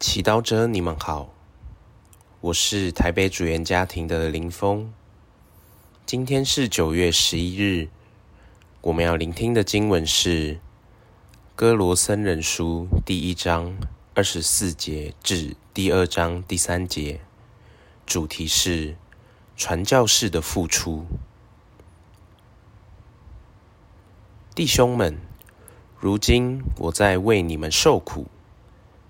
祈祷者，你们好，我是台北主言家庭的林峰。今天是九月十一日，我们要聆听的经文是《歌罗森人书》第一章二十四节至第二章第三节，主题是传教士的付出。弟兄们，如今我在为你们受苦。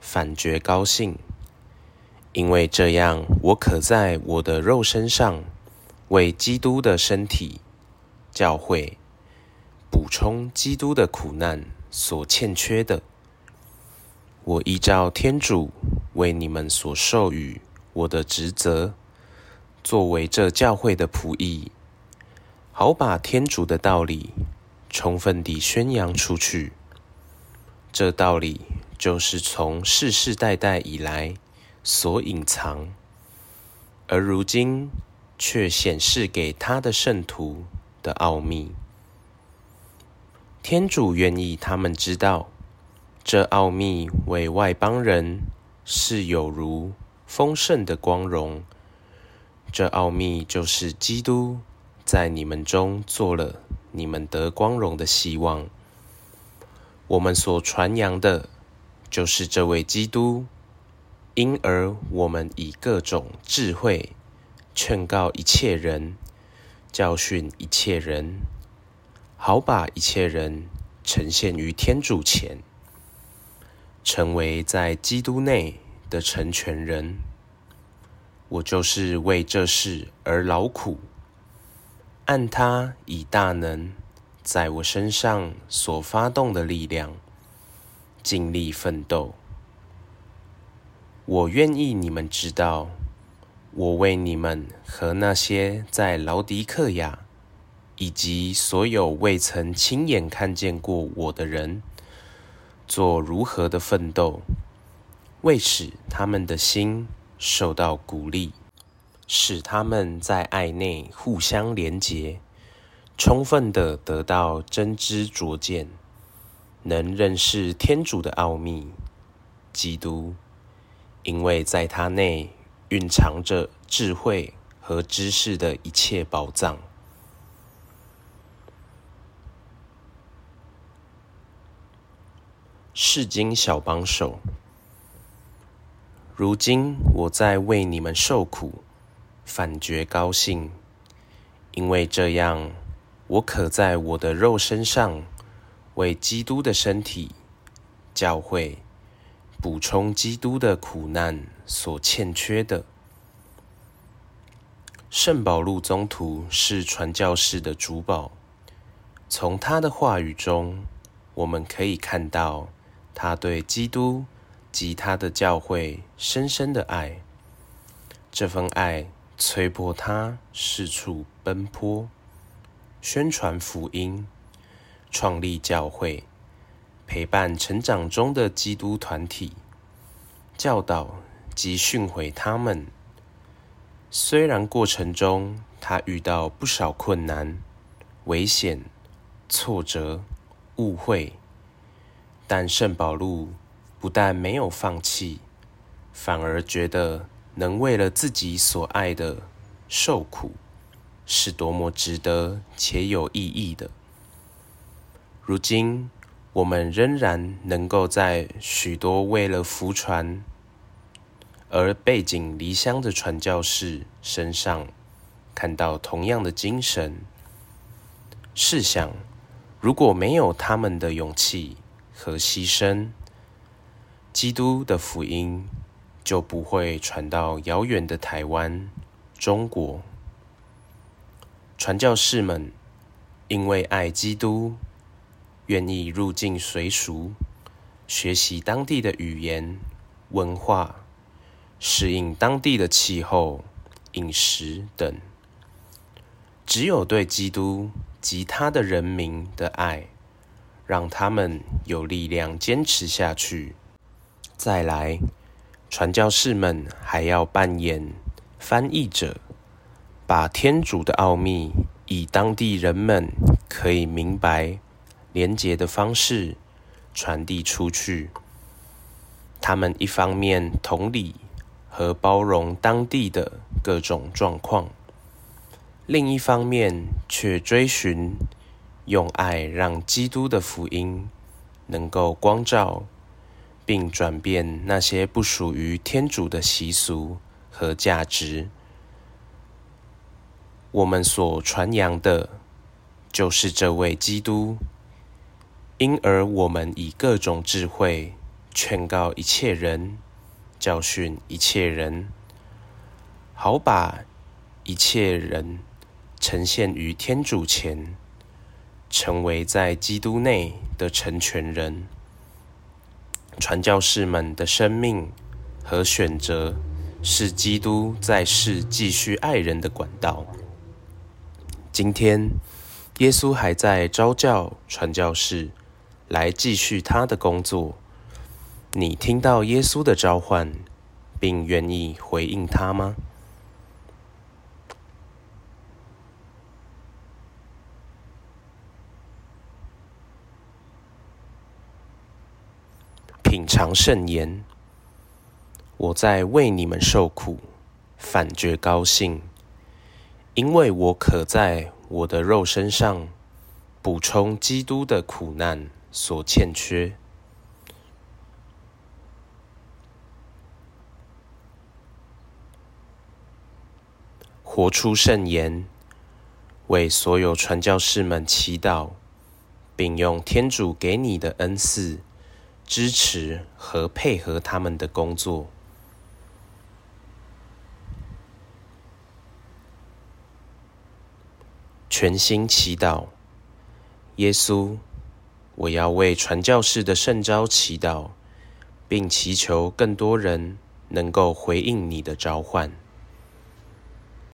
反觉高兴，因为这样，我可在我的肉身上为基督的身体教会补充基督的苦难所欠缺的。我依照天主为你们所授予我的职责，作为这教会的仆役，好把天主的道理充分地宣扬出去。这道理。就是从世世代代以来所隐藏，而如今却显示给他的圣徒的奥秘。天主愿意他们知道，这奥秘为外邦人是有如丰盛的光荣。这奥秘就是基督在你们中做了你们得光荣的希望。我们所传扬的。就是这位基督，因而我们以各种智慧劝告一切人，教训一切人，好把一切人呈现于天主前，成为在基督内的成全人。我就是为这事而劳苦，按他以大能在我身上所发动的力量。尽力奋斗。我愿意你们知道，我为你们和那些在劳狄克雅，以及所有未曾亲眼看见过我的人，做如何的奋斗，为使他们的心受到鼓励，使他们在爱内互相连结，充分的得到真知灼见。能认识天主的奥秘，基督，因为在他内蕴藏着智慧和知识的一切宝藏。世经小帮手，如今我在为你们受苦，反觉高兴，因为这样，我可在我的肉身上。为基督的身体教会补充基督的苦难所欠缺的。圣保禄宗徒是传教士的主保，从他的话语中，我们可以看到他对基督及他的教会深深的爱。这份爱催迫他四处奔波，宣传福音。创立教会，陪伴成长中的基督团体，教导及训诲他们。虽然过程中他遇到不少困难、危险、挫折、误会，但圣保禄不但没有放弃，反而觉得能为了自己所爱的受苦，是多么值得且有意义的。如今，我们仍然能够在许多为了福传而背井离乡的传教士身上看到同样的精神。试想，如果没有他们的勇气和牺牲，基督的福音就不会传到遥远的台湾、中国。传教士们因为爱基督。愿意入境随俗，学习当地的语言、文化，适应当地的气候、饮食等。只有对基督及他的人民的爱，让他们有力量坚持下去。再来，传教士们还要扮演翻译者，把天主的奥秘以当地人们可以明白。连结的方式传递出去，他们一方面同理和包容当地的各种状况，另一方面却追寻用爱让基督的福音能够光照，并转变那些不属于天主的习俗和价值。我们所传扬的，就是这位基督。因而，我们以各种智慧劝告一切人，教训一切人，好把一切人呈现于天主前，成为在基督内的成全人。传教士们的生命和选择，是基督在世继续爱人的管道。今天，耶稣还在召叫传教士。来继续他的工作。你听到耶稣的召唤，并愿意回应他吗？品尝圣言，我在为你们受苦，反觉高兴，因为我可在我的肉身上补充基督的苦难。所欠缺，活出圣言，为所有传教士们祈祷，并用天主给你的恩赐支持和配合他们的工作。全心祈祷，耶稣。我要为传教士的圣招祈祷，并祈求更多人能够回应你的召唤。